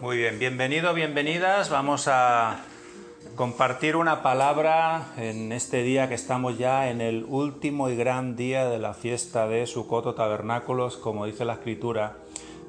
Muy bien, bienvenido, bienvenidas. Vamos a compartir una palabra en este día que estamos ya en el último y gran día de la fiesta de Sucoto Tabernáculos, como dice la Escritura,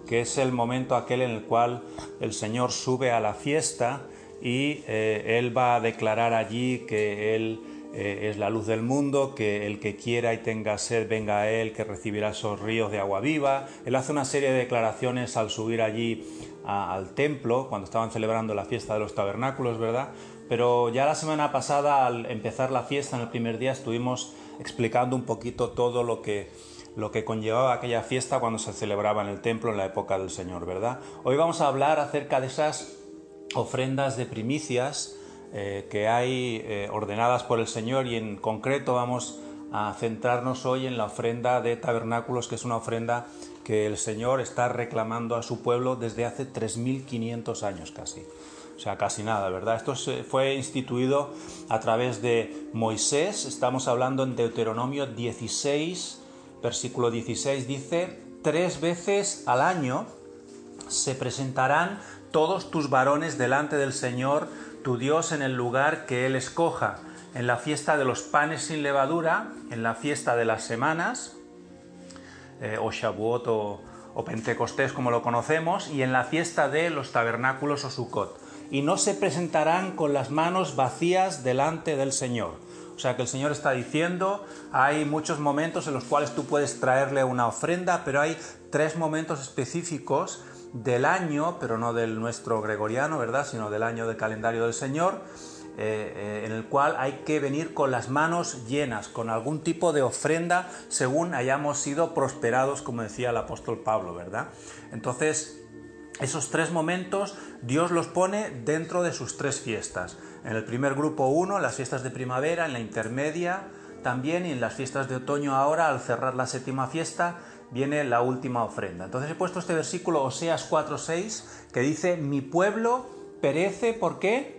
que es el momento aquel en el cual el Señor sube a la fiesta y eh, Él va a declarar allí que Él eh, es la luz del mundo, que el que quiera y tenga sed venga a Él, que recibirá esos ríos de agua viva. Él hace una serie de declaraciones al subir allí al templo, cuando estaban celebrando la fiesta de los tabernáculos, ¿verdad? Pero ya la semana pasada, al empezar la fiesta en el primer día, estuvimos explicando un poquito todo lo que, lo que conllevaba aquella fiesta cuando se celebraba en el templo en la época del Señor, ¿verdad? Hoy vamos a hablar acerca de esas ofrendas de primicias eh, que hay eh, ordenadas por el Señor y en concreto vamos a centrarnos hoy en la ofrenda de tabernáculos, que es una ofrenda que el Señor está reclamando a su pueblo desde hace 3.500 años casi. O sea, casi nada, ¿verdad? Esto fue instituido a través de Moisés, estamos hablando en Deuteronomio 16, versículo 16, dice, tres veces al año se presentarán todos tus varones delante del Señor tu Dios en el lugar que Él escoja, en la fiesta de los panes sin levadura, en la fiesta de las semanas, eh, o Shavuot o, Pentecostés como lo conocemos, y en la fiesta de los tabernáculos o Sukkot. Y no se presentarán con las manos vacías delante del Señor. O sea que el Señor está diciendo, hay muchos momentos en los cuales tú puedes traerle una ofrenda, pero hay tres momentos específicos del año, pero no del nuestro gregoriano, ¿verdad? Sino del año del calendario del Señor, eh, eh, en el cual hay que venir con las manos llenas, con algún tipo de ofrenda, según hayamos sido prosperados, como decía el apóstol Pablo, ¿verdad? Entonces, esos tres momentos Dios los pone dentro de sus tres fiestas. En el primer grupo uno, las fiestas de primavera, en la intermedia también y en las fiestas de otoño ahora, al cerrar la séptima fiesta, viene la última ofrenda. Entonces he puesto este versículo Oseas 4:6 que dice, mi pueblo perece, ¿por qué?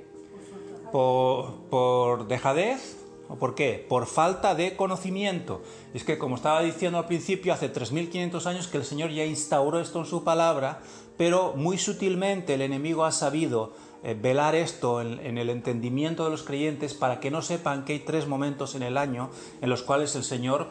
Por, por dejadez, ¿O por qué? Por falta de conocimiento. Es que, como estaba diciendo al principio, hace 3.500 años que el Señor ya instauró esto en su palabra, pero muy sutilmente el enemigo ha sabido eh, velar esto en, el entendimiento de los creyentes para que no sepan que hay tres momentos en el año en los cuales el Señor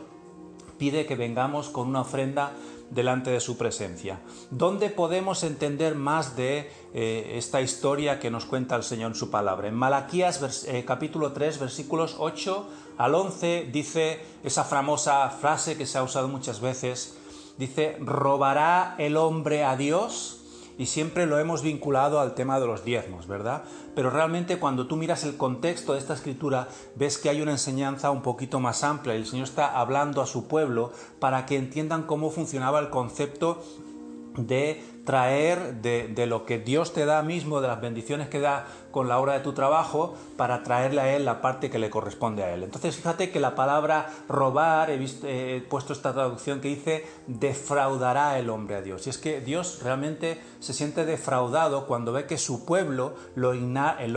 pide que vengamos con una ofrenda delante de su presencia. ¿Dónde podemos entender más de eh, esta historia que nos cuenta el Señor en su palabra? En Malaquías eh, capítulo 3 versículos 8 al 11 dice esa famosa frase que se ha usado muchas veces, dice, ¿robará el hombre a Dios? Y siempre lo hemos vinculado al tema de los diezmos, ¿verdad? Pero realmente cuando tú miras el contexto de esta escritura, ves que hay una enseñanza un poquito más amplia el Señor está hablando a su pueblo para que entiendan cómo funcionaba el concepto de traer de, lo que Dios te da mismo, de las bendiciones que da con la obra de tu trabajo, para traerle a Él la parte que le corresponde a Él. Entonces fíjate que la palabra robar, he, puesto esta traducción que dice defraudará el hombre a Dios. Y es que Dios realmente se siente defraudado cuando ve que su pueblo lo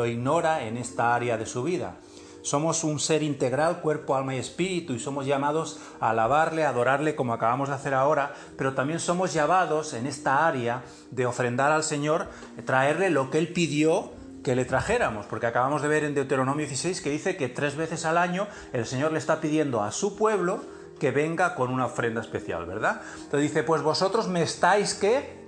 ignora en esta área de su vida. Somos un ser integral, cuerpo, alma y espíritu, y somos llamados a alabarle, a adorarle como acabamos de hacer ahora, pero también somos llamados en esta área de ofrendar al Señor, traerle lo que Él pidió que le trajéramos, porque acabamos de ver en Deuteronomio 16 que dice que tres veces al año el Señor le está pidiendo a su pueblo que venga con una ofrenda especial, ¿verdad? Entonces dice, pues vosotros me estáis que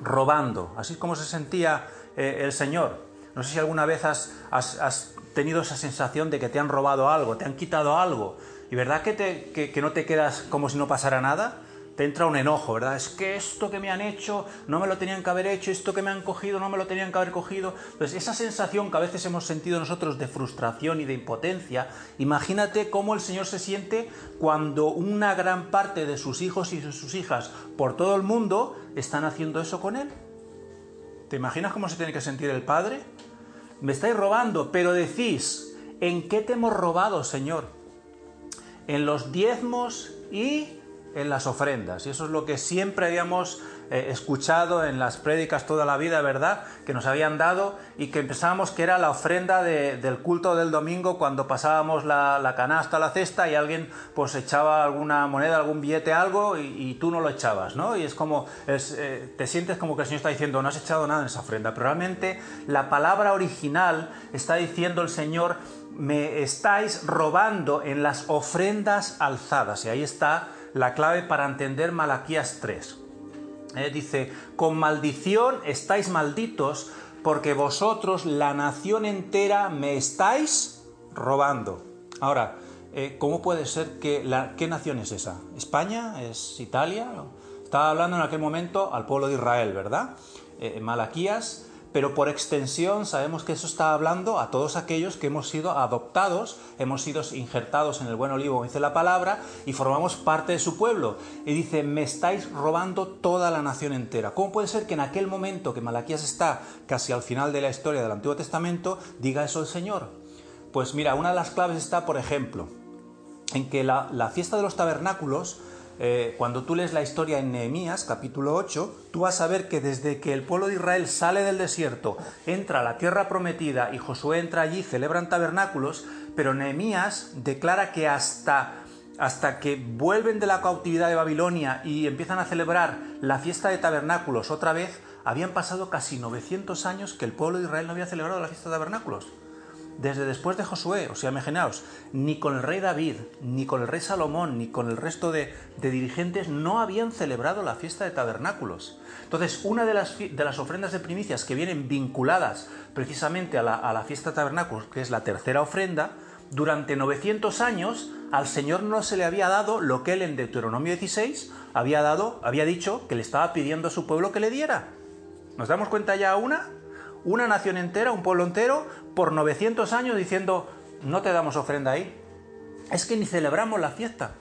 robando, así es como se sentía eh, el Señor. No sé si alguna vez has, has tenido esa sensación de que te han robado algo, te han quitado algo, y verdad que, te, no te quedas como si no pasara nada, te entra un enojo, ¿verdad? Es que esto que me han hecho no me lo tenían que haber hecho, esto que me han cogido no me lo tenían que haber cogido. Pues esa sensación que a veces hemos sentido nosotros de frustración y de impotencia, imagínate cómo el Señor se siente cuando una gran parte de sus hijos y sus hijas por todo el mundo están haciendo eso con Él. ¿Te imaginas cómo se tiene que sentir el Padre? Me estáis robando, pero decís, ¿en qué te hemos robado, Señor? En los diezmos y en las ofrendas. Y eso es lo que siempre habíamos eh, escuchado en las prédicas toda la vida, ¿verdad? Que nos habían dado y que pensábamos que era la ofrenda del culto del domingo cuando pasábamos la, canasta a la cesta y alguien pues echaba alguna moneda, algún billete, algo y, tú no lo echabas, ¿no? Y es como, eh, te sientes como que el Señor está diciendo, no has echado nada en esa ofrenda, pero realmente la palabra original está diciendo el Señor, me estáis robando en las ofrendas alzadas. Y ahí está la clave para entender Malaquías 3. Eh, dice, con maldición estáis malditos porque vosotros, la nación entera, me estáis robando. Ahora, eh, ¿cómo puede ser que... La, ¿Qué nación es esa? ¿España? ¿Es Italia? Estaba hablando en aquel momento al pueblo de Israel, ¿verdad? Eh, Malaquías pero por extensión sabemos que eso está hablando a todos aquellos que hemos sido adoptados, hemos sido injertados en el buen olivo, dice la palabra, y formamos parte de su pueblo. Y dice, me estáis robando toda la nación entera. ¿Cómo puede ser que en aquel momento que Malaquías está casi al final de la historia del Antiguo Testamento, diga eso el Señor? Pues mira, una de las claves está, por ejemplo, en que la, la fiesta de los tabernáculos eh, cuando tú lees la historia en Nehemías, capítulo 8, tú vas a ver que desde que el pueblo de Israel sale del desierto, entra a la tierra prometida y Josué entra allí, celebran tabernáculos, pero Nehemías declara que hasta, hasta que vuelven de la cautividad de Babilonia y empiezan a celebrar la fiesta de tabernáculos otra vez, habían pasado casi 900 años que el pueblo de Israel no había celebrado la fiesta de tabernáculos desde después de Josué, o sea, imaginaos, ni con el rey David, ni con el rey Salomón, ni con el resto de, dirigentes no habían celebrado la fiesta de tabernáculos. Entonces, una de las, ofrendas de primicias que vienen vinculadas precisamente a la, a la fiesta de tabernáculos, que es la tercera ofrenda, durante 900 años al Señor no se le había dado lo que él en Deuteronomio 16 había dado, había dicho que le estaba pidiendo a su pueblo que le diera. ¿Nos damos cuenta ya una? Una nación entera, un pueblo entero, por 900 años diciendo, no te damos ofrenda ahí. Es que ni celebramos la fiesta.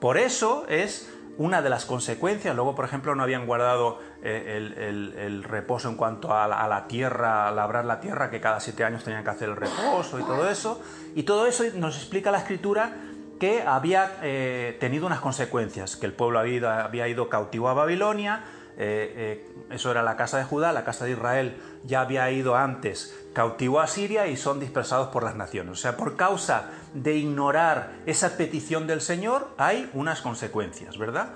Por eso es una de las consecuencias. Luego, por ejemplo, no habían guardado eh, el, reposo en cuanto a la, tierra, a labrar la tierra, que cada siete años tenían que hacer el reposo y todo eso. Y todo eso nos explica la escritura que había eh, tenido unas consecuencias, que el pueblo había, había ido cautivo a Babilonia, eh, eh, eso era la casa de Judá, la casa de Israel ya había ido antes cautivo a Siria y son dispersados por las naciones. O sea, por causa de ignorar esa petición del Señor hay unas consecuencias, ¿verdad?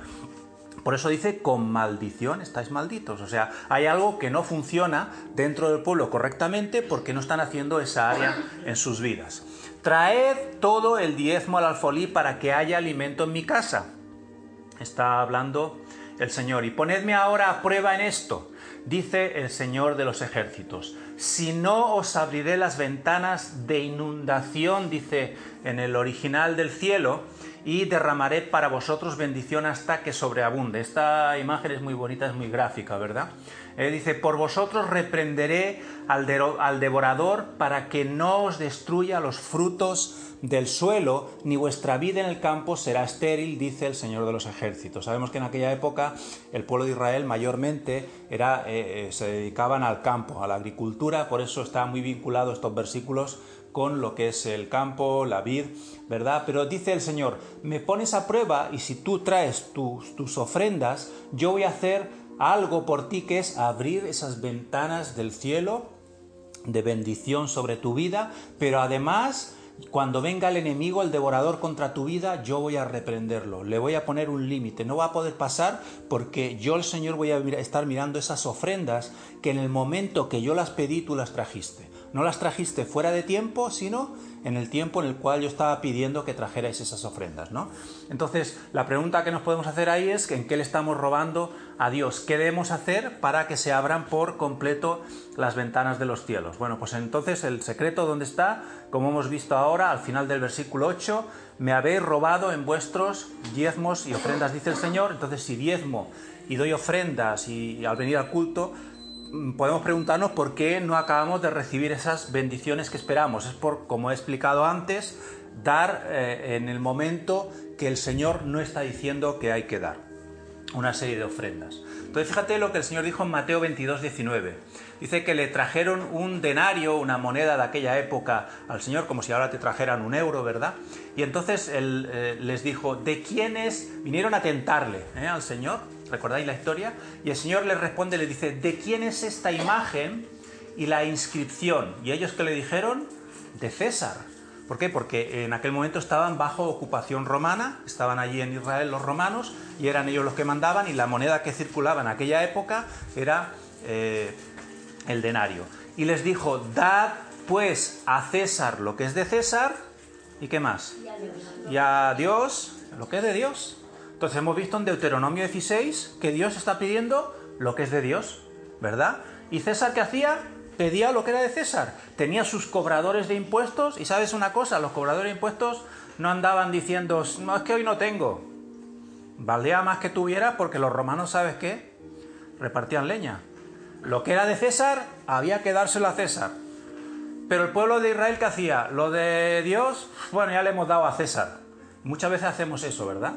Por eso dice, con maldición estáis malditos. O sea, hay algo que no funciona dentro del pueblo correctamente porque no están haciendo esa área en sus vidas. Traed todo el diezmo al alfolí para que haya alimento en mi casa. Está hablando el Señor. Y ponedme ahora a prueba en esto, dice el Señor de los ejércitos. Si no os abriré las ventanas de inundación, dice en el original del cielo, y derramaré para vosotros bendición hasta que sobreabunde. Esta imagen es muy bonita, es muy gráfica, ¿verdad? Eh, dice, por vosotros reprenderé al, devorador para que no os destruya los frutos del suelo, ni vuestra vida en el campo será estéril, dice el Señor de los ejércitos. Sabemos que en aquella época el pueblo de Israel mayormente era, eh, eh, se dedicaban al campo, a la agricultura, por eso están muy vinculados estos versículos con lo que es el campo, la vid, ¿verdad? Pero dice el Señor, me pones a prueba y si tú traes tus ofrendas, yo voy a hacer algo por ti que es abrir esas ventanas del cielo de bendición sobre tu vida, pero además cuando venga el enemigo, el devorador contra tu vida, yo voy a reprenderlo, le voy a poner un límite, no va a poder pasar porque yo el Señor voy a estar mirando esas ofrendas que en el momento que yo las pedí tú las trajiste. No las trajiste fuera de tiempo, sino en el tiempo en el cual yo estaba pidiendo que trajerais esas ofrendas, ¿no? Entonces, la pregunta que nos podemos hacer ahí es en qué le estamos robando a Dios, qué debemos hacer para que se abran por completo las ventanas de los cielos. Bueno, pues entonces el secreto dónde está, como hemos visto ahora al final del versículo 8, me habéis robado en vuestros diezmos y ofrendas, dice el Señor. Entonces, si diezmo y doy ofrendas y al venir al culto, Mm, podemos preguntarnos por qué no acabamos de recibir esas bendiciones que esperamos. Es por, como he explicado antes, dar eh, en el momento que el Señor no está diciendo que hay que dar una serie de ofrendas. Entonces fíjate lo que el Señor dijo en Mateo 22, 19. Dice que le trajeron un denario, una moneda de aquella época al Señor, como si ahora te trajeran un euro, ¿verdad? Y entonces Él eh, les dijo, ¿de quiénes vinieron a tentarle eh, al Señor? ¿recordáis la historia? Y el Señor les responde, le dice, ¿de quién es esta imagen y la inscripción? Y ellos que le dijeron, de César. ¿Por qué? Porque en aquel momento estaban bajo ocupación romana, estaban allí en Israel los romanos y eran ellos los que mandaban y la moneda que circulaba en aquella época era eh, el denario. Y les dijo, dad pues a César lo que es de César y qué más. Y a Dios lo que es de Dios. Entonces hemos visto en Deuteronomio 16 que Dios está pidiendo lo que es de Dios, ¿verdad? ¿Y César qué hacía? Pedía lo que era de César. Tenía sus cobradores de impuestos y sabes una cosa, los cobradores de impuestos no andaban diciendo, no es que hoy no tengo. Valdría más que tuviera porque los romanos, ¿sabes qué? Repartían leña. Lo que era de César había que dárselo a César. Pero el pueblo de Israel, ¿qué hacía? Lo de Dios, bueno, ya le hemos dado a César. Muchas veces hacemos eso, ¿verdad?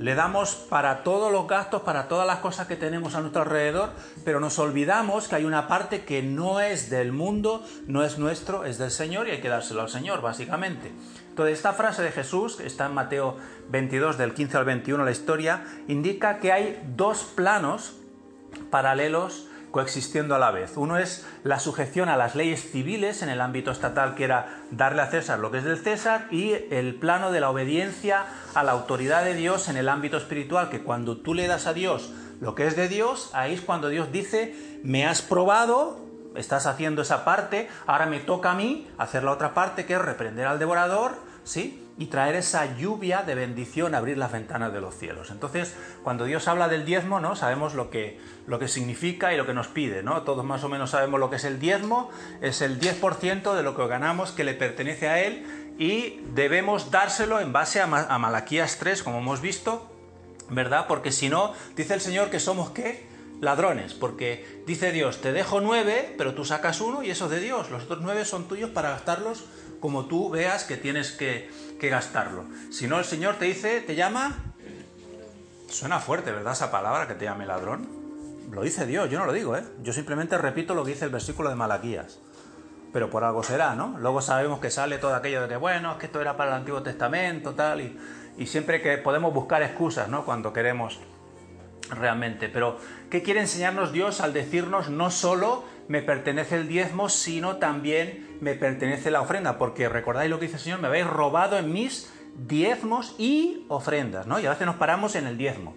Le damos para todos los gastos, para todas las cosas que tenemos a nuestro alrededor, pero nos olvidamos que hay una parte que no es del mundo, no es nuestro, es del Señor y hay que dárselo al Señor, básicamente. Entonces, esta frase de Jesús, está en Mateo 22, del 15 al 21, la historia, indica que hay dos planos paralelos coexistiendo a la vez. Uno es la sujeción a las leyes civiles en el ámbito estatal, que era darle a César lo que es del César, y el plano de la obediencia a la autoridad de Dios en el ámbito espiritual, que cuando tú le das a Dios lo que es de Dios, ahí es cuando Dios dice, me has probado, estás haciendo esa parte, ahora me toca a mí hacer la otra parte, que es reprender al devorador, ¿sí? y traer esa lluvia de bendición, abrir las ventanas de los cielos. Entonces, cuando Dios habla del diezmo, ¿no? Sabemos lo que, lo que significa y lo que nos pide, ¿no? Todos más o menos sabemos lo que es el diezmo, es el 10% de lo que ganamos que le pertenece a Él y debemos dárselo en base a, a Malaquías 3, como hemos visto, ¿verdad? Porque si no, dice el Señor que somos qué? ladrones, porque dice Dios, te dejo nueve, pero tú sacas uno y eso es de Dios, los otros nueve son tuyos para gastarlos como tú veas que tienes que, que gastarlo. Si no, el Señor te dice, te llama... Suena fuerte, ¿verdad? Esa palabra que te llame ladrón. Lo dice Dios, yo no lo digo, ¿eh? Yo simplemente repito lo que dice el versículo de Malaquías. Pero por algo será, ¿no? Luego sabemos que sale todo aquello de que, bueno, es que esto era para el Antiguo Testamento, tal, y, y siempre que podemos buscar excusas, ¿no? Cuando queremos realmente. Pero, ¿qué quiere enseñarnos Dios al decirnos no solo me pertenece el diezmo, sino también me pertenece la ofrenda? Porque recordáis lo que dice el Señor, me habéis robado en mis diezmos y ofrendas, ¿no? Y a veces nos paramos en el diezmo.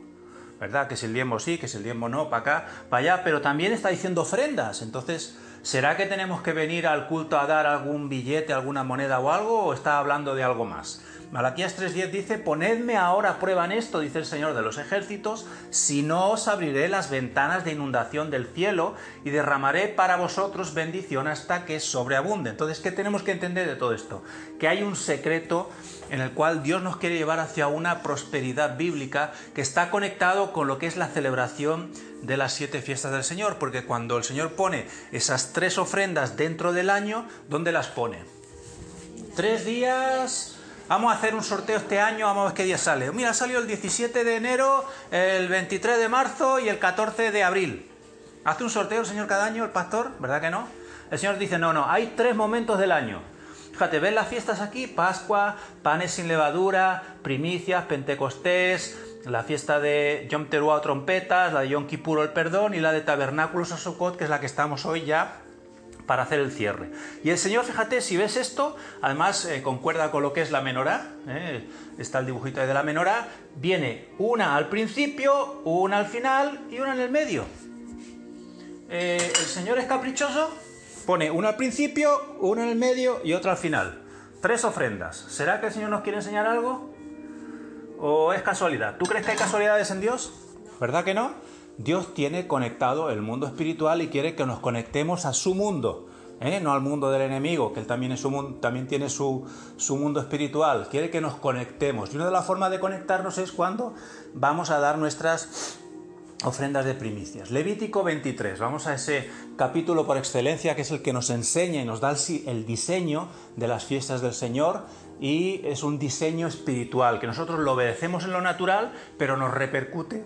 ¿Verdad? Que si el diezmo sí, que si el diezmo no, para acá, para allá, pero también está diciendo ofrendas. Entonces, ¿será que tenemos que venir al culto a dar algún billete, alguna moneda o algo, o está hablando de algo más? Malaquías 3.10 dice, ponedme ahora a prueba en esto, dice el Señor de los ejércitos, si no os abriré las ventanas de inundación del cielo y derramaré para vosotros bendición hasta que sobreabunde. Entonces, ¿qué tenemos que entender de todo esto? Que hay un secreto en el cual Dios nos quiere llevar hacia una prosperidad bíblica que está conectado con lo que es la celebración de las siete fiestas del Señor, porque cuando el Señor pone esas tres ofrendas dentro del año, ¿dónde las pone? Tres días Vamos a hacer un sorteo este año, vamos a ver qué día sale. Mira, salió el 17 de enero, el 23 de marzo y el 14 de abril. ¿Hace un sorteo el Señor cada año, el pastor? ¿Verdad que no? El Señor dice, no, no, hay tres momentos del año. Fíjate, ¿ves las fiestas aquí? Pascua, panes sin levadura, primicias, Pentecostés, la fiesta de Yom Teruah trompetas, la de Yom Kippur el perdón y la de Tabernáculos a Sukkot, que es la que estamos hoy ya para hacer el cierre. Y el Señor, fíjate, si ves esto, además eh, concuerda con lo que es la menorá, eh, está el dibujito de la menorá, viene una al principio, una al final y una en el medio. Eh, el Señor es caprichoso, pone una al principio, una en el medio y otra al final. Tres ofrendas. ¿Será que el Señor nos quiere enseñar algo? ¿O es casualidad? ¿Tú crees que hay casualidades en Dios? ¿Verdad que no? Dios tiene conectado el mundo espiritual y quiere que nos conectemos a su mundo, ¿eh? no al mundo del enemigo, que él también, tiene su, su, mundo espiritual. Quiere que nos conectemos. Y una de las formas de conectarnos es cuando vamos a dar nuestras ofrendas de primicias. Levítico 23, vamos a ese capítulo por excelencia que es el que nos enseña y nos da el diseño de las fiestas del Señor y es un diseño espiritual, que nosotros lo obedecemos en lo natural, pero nos repercute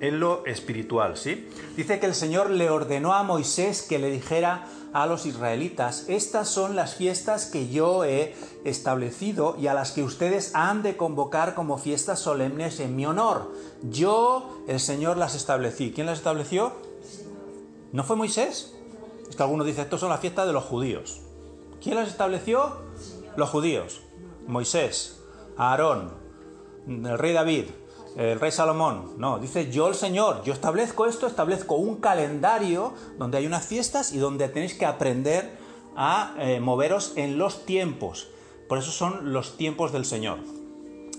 en lo espiritual, ¿sí? Dice que el Señor le ordenó a Moisés que le dijera a los israelitas, estas son las fiestas que yo he establecido y a las que ustedes han de convocar como fiestas solemnes en mi honor. Yo, el Señor, las establecí. ¿Quién las estableció? ¿No fue Moisés? Es que algunos dicen, estas son las fiestas de los judíos. ¿Quién las estableció? Los judíos. Moisés, Aarón, el rey David, el rey Salomón. No, dice yo el Señor, yo establezco esto, establezco un calendario donde hay unas fiestas y donde tenéis que aprender a eh, moveros en los tiempos. Por eso son los tiempos del Señor.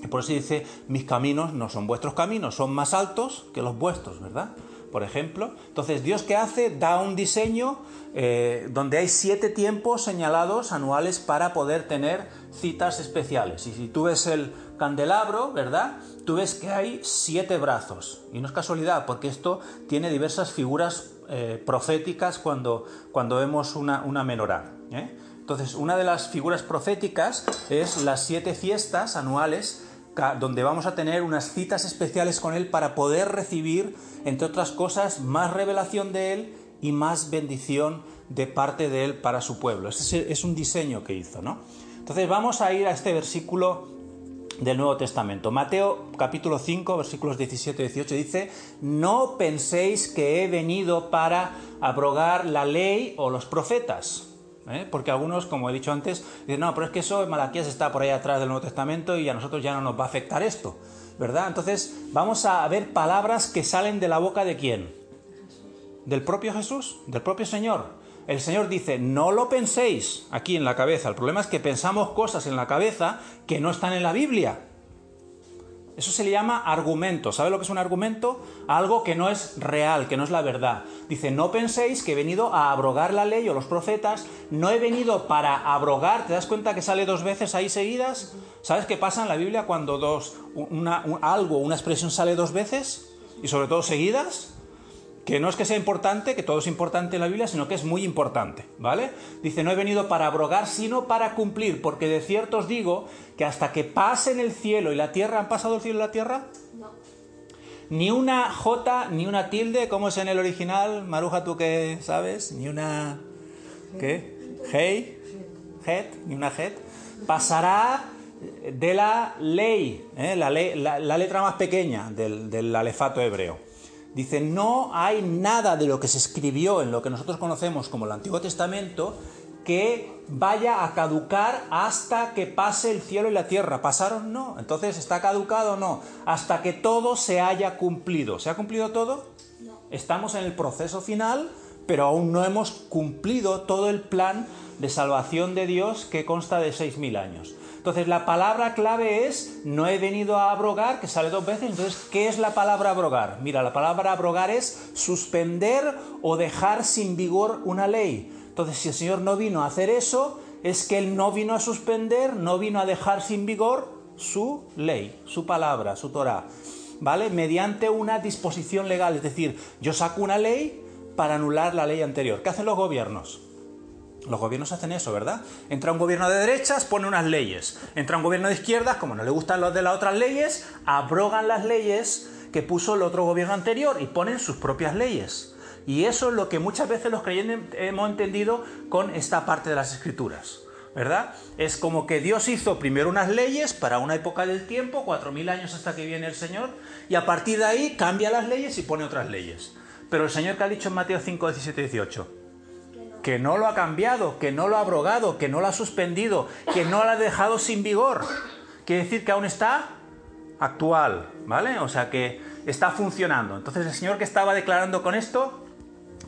Por eso dice, mis caminos no son vuestros caminos, son más altos que los vuestros, ¿verdad? Por ejemplo. Entonces, Dios que hace da un diseño eh, donde hay siete tiempos señalados anuales para poder tener citas especiales. Y si tú ves el candelabro, ¿verdad? Tú ves que hay siete brazos. Y no es casualidad, porque esto tiene diversas figuras eh, proféticas cuando, cuando vemos una, una menorá. ¿eh? Entonces, una de las figuras proféticas es las siete fiestas anuales donde vamos a tener unas citas especiales con Él para poder recibir, entre otras cosas, más revelación de Él y más bendición de parte de Él para su pueblo. Ese es un diseño que hizo, ¿no? Entonces vamos a ir a este versículo del Nuevo Testamento. Mateo capítulo 5, versículos 17 y 18 dice, no penséis que he venido para abrogar la ley o los profetas. ¿eh? Porque algunos, como he dicho antes, dicen, no, pero es que eso en Malaquías está por ahí atrás del Nuevo Testamento y a nosotros ya no nos va a afectar esto, ¿verdad? Entonces vamos a ver palabras que salen de la boca de quién? Del propio Jesús, del propio Señor. El Señor dice, no lo penséis aquí en la cabeza. El problema es que pensamos cosas en la cabeza que no están en la Biblia. Eso se le llama argumento. ¿Sabe lo que es un argumento? Algo que no es real, que no es la verdad. Dice, no penséis que he venido a abrogar la ley o los profetas. No he venido para abrogar. ¿Te das cuenta que sale dos veces ahí seguidas? ¿Sabes qué pasa en la Biblia cuando dos, una, algo, una expresión sale dos veces? Y sobre todo seguidas que no es que sea importante, que todo es importante en la Biblia, sino que es muy importante, ¿vale? Dice, no he venido para abrogar, sino para cumplir, porque de cierto os digo que hasta que pasen el cielo y la tierra, ¿han pasado el cielo y la tierra? No. Ni una J, ni una tilde, ¿cómo es en el original? Maruja, ¿tú qué sabes? Ni una... ¿Qué? Hey, het, ni una het. Pasará de la ley, ¿eh? la, la, letra más pequeña del, del alefato hebreo. Dice, no hay nada de lo que se escribió en lo que nosotros conocemos como el Antiguo Testamento que vaya a caducar hasta que pase el cielo y la tierra. ¿Pasaron? No. Entonces, ¿está caducado? No. Hasta que todo se haya cumplido. ¿Se ha cumplido todo? No. Estamos en el proceso final, pero aún no hemos cumplido todo el plan de salvación de Dios que consta de 6.000 años. Entonces la palabra clave es, no he venido a abrogar, que sale dos veces, entonces, ¿qué es la palabra abrogar? Mira, la palabra abrogar es suspender o dejar sin vigor una ley. Entonces, si el Señor no vino a hacer eso, es que Él no vino a suspender, no vino a dejar sin vigor su ley, su palabra, su Torah. ¿Vale? Mediante una disposición legal, es decir, yo saco una ley para anular la ley anterior. ¿Qué hacen los gobiernos? Los gobiernos hacen eso, ¿verdad? Entra un gobierno de derechas, pone unas leyes. Entra un gobierno de izquierdas, como no le gustan los de las otras leyes, abrogan las leyes que puso el otro gobierno anterior y ponen sus propias leyes. Y eso es lo que muchas veces los creyentes hemos entendido con esta parte de las escrituras. ¿Verdad? Es como que Dios hizo primero unas leyes para una época del tiempo, cuatro mil años hasta que viene el Señor, y a partir de ahí cambia las leyes y pone otras leyes. Pero el Señor que ha dicho en Mateo 5, 17 18, que no lo ha cambiado, que no lo ha abrogado, que no lo ha suspendido, que no lo ha dejado sin vigor. Quiere decir que aún está actual, ¿vale? O sea que está funcionando. Entonces el Señor que estaba declarando con esto,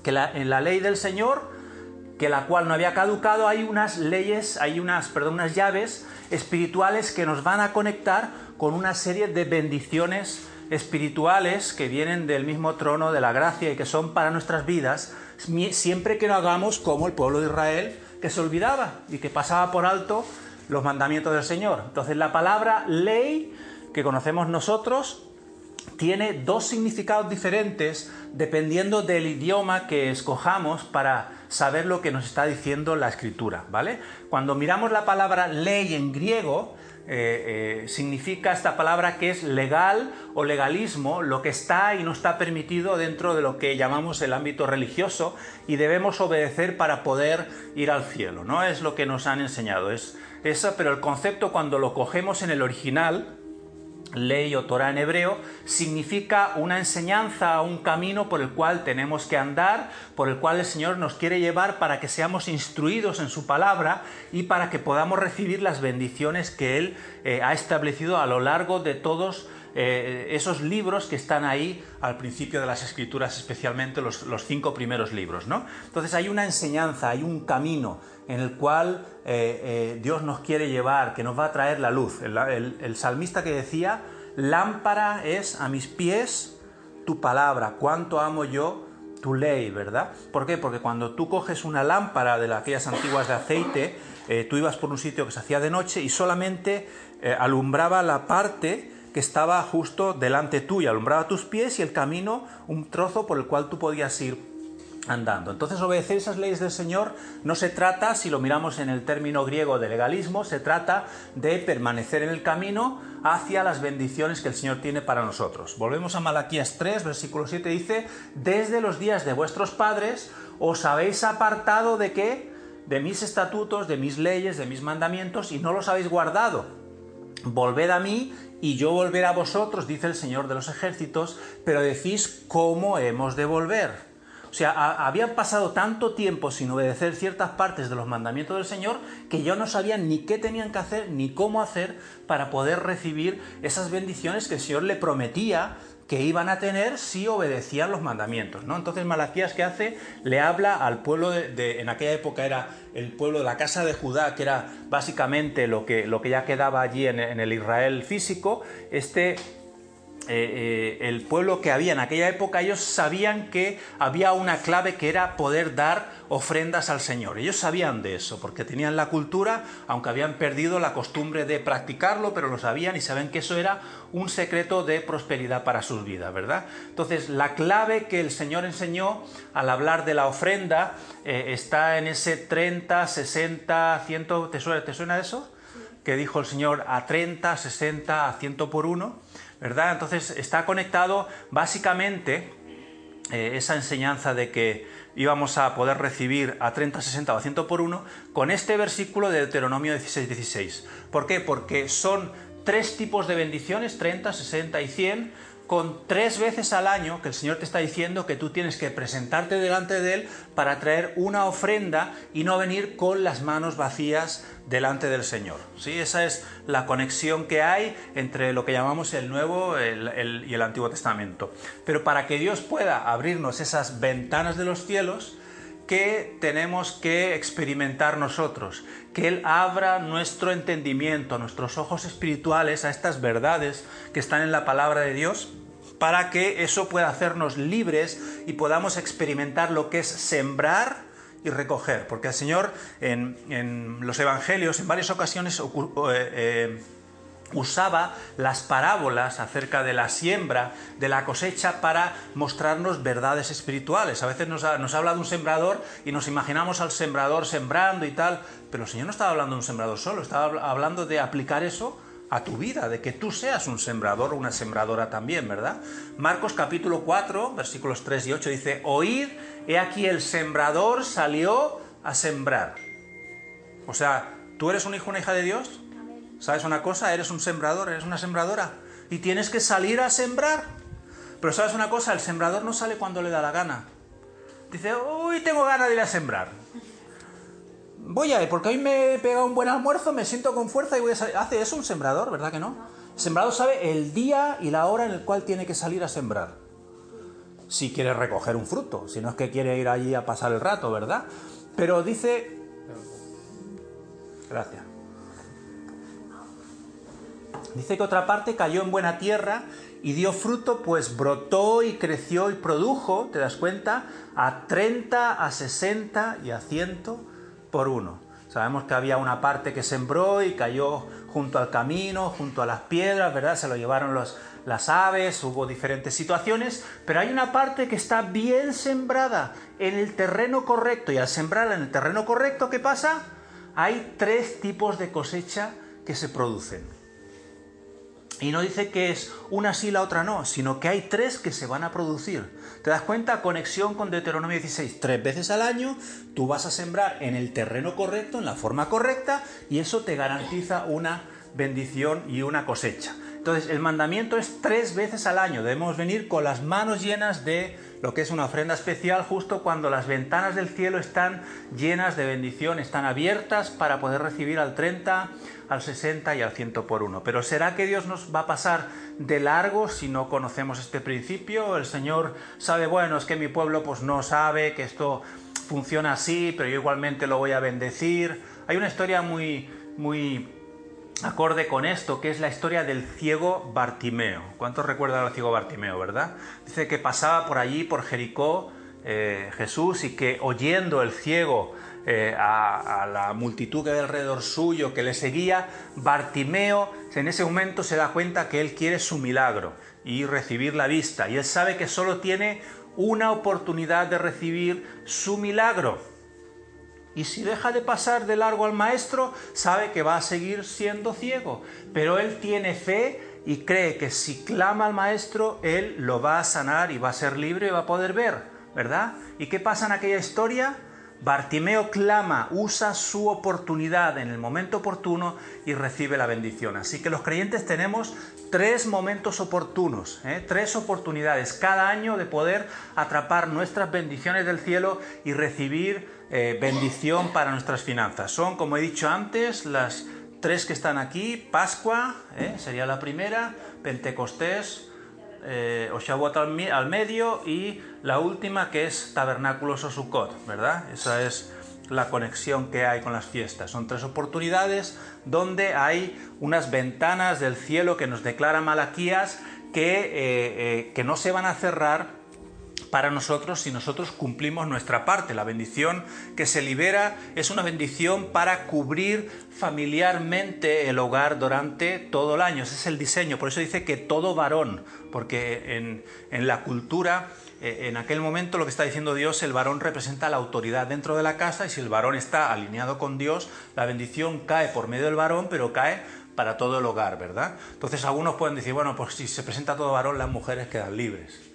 que en la ley del Señor, que la cual no había caducado, hay unas leyes, hay unas, perdón, unas llaves espirituales que nos van a conectar con una serie de bendiciones espirituales que vienen del mismo trono de la gracia y que son para nuestras vidas siempre que no hagamos como el pueblo de Israel, que se olvidaba y que pasaba por alto los mandamientos del Señor. Entonces la palabra ley que conocemos nosotros tiene dos significados diferentes dependiendo del idioma que escojamos para saber lo que nos está diciendo la escritura, ¿vale? Cuando miramos la palabra ley en griego, eh, eh, significa esta palabra que es legal o legalismo, lo que está y no está permitido dentro de lo que llamamos el ámbito religioso y debemos obedecer para poder ir al cielo, ¿no? Es lo que nos han enseñado, es eso, pero el concepto cuando lo cogemos en el original, ley o Torah en hebreo, significa una enseñanza, un camino por el cual tenemos que andar, por el cual el Señor nos quiere llevar para que seamos instruidos en su palabra y para que podamos recibir las bendiciones que Él eh, ha establecido a lo largo de todos eh, esos libros que están ahí al principio de las escrituras, especialmente los, cinco primeros libros. ¿no? Entonces hay una enseñanza, hay un camino en el cual eh, eh, Dios nos quiere llevar, que nos va a traer la luz. El, salmista que decía, lámpara es a mis pies tu palabra, cuánto amo yo tu ley, ¿verdad? ¿Por qué? Porque cuando tú coges una lámpara de aquellas antiguas de aceite, eh, tú ibas por un sitio que se hacía de noche y solamente alumbraba la parte que estaba justo delante tuya, alumbraba tus pies y el camino, un trozo por el cual tú podías ir andando. Entonces obedecer esas leyes del Señor no se trata, si lo miramos en el término griego de legalismo, se trata de permanecer en el camino hacia las bendiciones que el Señor tiene para nosotros. Volvemos a Malaquías 3, versículo 7, dice, desde los días de vuestros padres os habéis apartado de qué? De mis estatutos, de mis leyes, de mis mandamientos y no los habéis guardado. Volved a mí y yo volveré a vosotros, dice el Señor de los ejércitos, pero decís cómo hemos de volver. O sea, habían pasado tanto tiempo sin obedecer ciertas partes de los mandamientos del Señor que yo no sabían ni qué tenían que hacer ni cómo hacer para poder recibir esas bendiciones que el Señor le prometía que iban a tener si obedecían los mandamientos. ¿no? Entonces Malaquías que hace le habla al pueblo de, en aquella época era el pueblo de la casa de Judá, que era básicamente lo que, lo que ya quedaba allí en el Israel físico, este eh, eh, el pueblo que había en aquella época, ellos sabían que había una clave que era poder dar ofrendas al Señor. Ellos sabían de eso, porque tenían la cultura, aunque habían perdido la costumbre de practicarlo, pero lo sabían y saben que eso era un secreto de prosperidad para sus vidas, ¿verdad? Entonces, la clave que el Señor enseñó al hablar de la ofrenda eh, está en ese 30, 60, 100, ¿te suena, ¿te suena eso? Que dijo el Señor a 30, 60, a 100 por uno ¿verdad? Entonces está conectado básicamente eh, esa enseñanza de que íbamos a poder recibir a 30, 60 o a 100 por uno con este versículo de Deuteronomio 16, 16. ¿Por qué? Porque son tres tipos de bendiciones, 30, 60 y 100, con tres veces al año que el Señor te está diciendo que tú tienes que presentarte delante de Él para traer una ofrenda y no venir con las manos vacías delante del Señor. ¿Sí? Esa es la conexión que hay entre lo que llamamos el Nuevo y el Antiguo Testamento. Pero para que Dios pueda abrirnos esas ventanas de los cielos, que tenemos que experimentar nosotros, que Él abra nuestro entendimiento, nuestros ojos espirituales a estas verdades que están en la palabra de Dios para que eso pueda hacernos libres y podamos experimentar lo que es sembrar y recoger. Porque el Señor en, los Evangelios en varias ocasiones eh, eh, usaba las parábolas acerca de la siembra, de la cosecha, para mostrarnos verdades espirituales. A veces nos, nos, habla de un sembrador y nos imaginamos al sembrador sembrando y tal, pero el Señor no estaba hablando de un sembrador solo, estaba hablando de aplicar eso a tu vida, de que tú seas un sembrador o una sembradora también, ¿verdad? Marcos capítulo 4, versículos 3 y 8 dice, oíd, he aquí el sembrador salió a sembrar. O sea, ¿tú eres un hijo una hija de Dios? ¿Sabes una cosa? Eres un sembrador, eres una sembradora. Y tienes que salir a sembrar. Pero ¿sabes una cosa? El sembrador no sale cuando le da la gana. Dice, uy, tengo ganas de ir a sembrar voy a ir, porque hoy me he pegado un buen almuerzo, me siento con fuerza y voy a salir. Hace eso un sembrador, ¿verdad que no? El sembrador sabe el día y la hora en el cual tiene que salir a sembrar. Si quiere recoger un fruto, si no es que quiere ir allí a pasar el rato, ¿verdad? Pero dice... Gracias. Dice que otra parte cayó en buena tierra y dio fruto, pues brotó y creció y produjo, ¿te das cuenta? A 30, a 60 y a 100 por uno. Sabemos que había una parte que sembró y cayó junto al camino, junto a las piedras, ¿verdad? Se lo llevaron los, las aves, hubo diferentes situaciones, pero hay una parte que está bien sembrada en el terreno correcto y al sembrarla en el terreno correcto, ¿qué pasa? Hay tres tipos de cosecha que se producen. Y no dice que es una sí, la otra no, sino que hay tres que se van a producir. ¿Te das cuenta? Conexión con Deuteronomio 16. Tres veces al año tú vas a sembrar en el terreno correcto, en la forma correcta, y eso te garantiza una bendición y una cosecha. Entonces, el mandamiento es tres veces al año. Debemos venir con las manos llenas de lo que es una ofrenda especial justo cuando las ventanas del cielo están llenas de bendición, están abiertas para poder recibir al 30, al 60 y al 100 por uno. Pero ¿será que Dios nos va a pasar de largo si no conocemos este principio? El Señor sabe, bueno, es que mi pueblo pues no sabe que esto funciona así, pero yo igualmente lo voy a bendecir. Hay una historia muy, muy acorde con esto, que es la historia del ciego Bartimeo. ¿Cuántos recuerdan al ciego Bartimeo, verdad? Dice que pasaba por allí, por Jericó, eh, Jesús, y que oyendo el ciego eh, a, a, la multitud que había alrededor suyo, que le seguía, Bartimeo en ese momento se da cuenta que él quiere su milagro y recibir la vista. Y él sabe que solo tiene una oportunidad de recibir su milagro y si deja de pasar de largo al maestro, sabe que va a seguir siendo ciego. Pero él tiene fe y cree que si clama al maestro, él lo va a sanar y va a ser libre y va a poder ver, ¿verdad? ¿Y qué pasa en aquella historia? Bartimeo clama, usa su oportunidad en el momento oportuno y recibe la bendición. Así que los creyentes tenemos tres momentos oportunos, ¿eh? tres oportunidades cada año de poder atrapar nuestras bendiciones del cielo y recibir eh, bendición para nuestras finanzas. Son, como he dicho antes, las tres que están aquí, Pascua, ¿eh? sería la primera, Pentecostés, eh, o Shavuot al, medio y la última que es Tabernáculos o ¿verdad? Esa es la conexión que hay con las fiestas. Son tres oportunidades donde hay unas ventanas del cielo que nos declara Malaquías que, que no se van a cerrar para nosotros si nosotros cumplimos nuestra parte. La bendición que se libera es una bendición para cubrir familiarmente el hogar durante todo el año. Ese es el diseño. Por eso dice que todo varón, porque en, la cultura eh, en aquel momento lo que está diciendo Dios, el varón representa la autoridad dentro de la casa y si el varón está alineado con Dios, la bendición cae por medio del varón, pero cae para todo el hogar, ¿verdad? Entonces algunos pueden decir, bueno, pues si se presenta todo varón, las mujeres quedan libres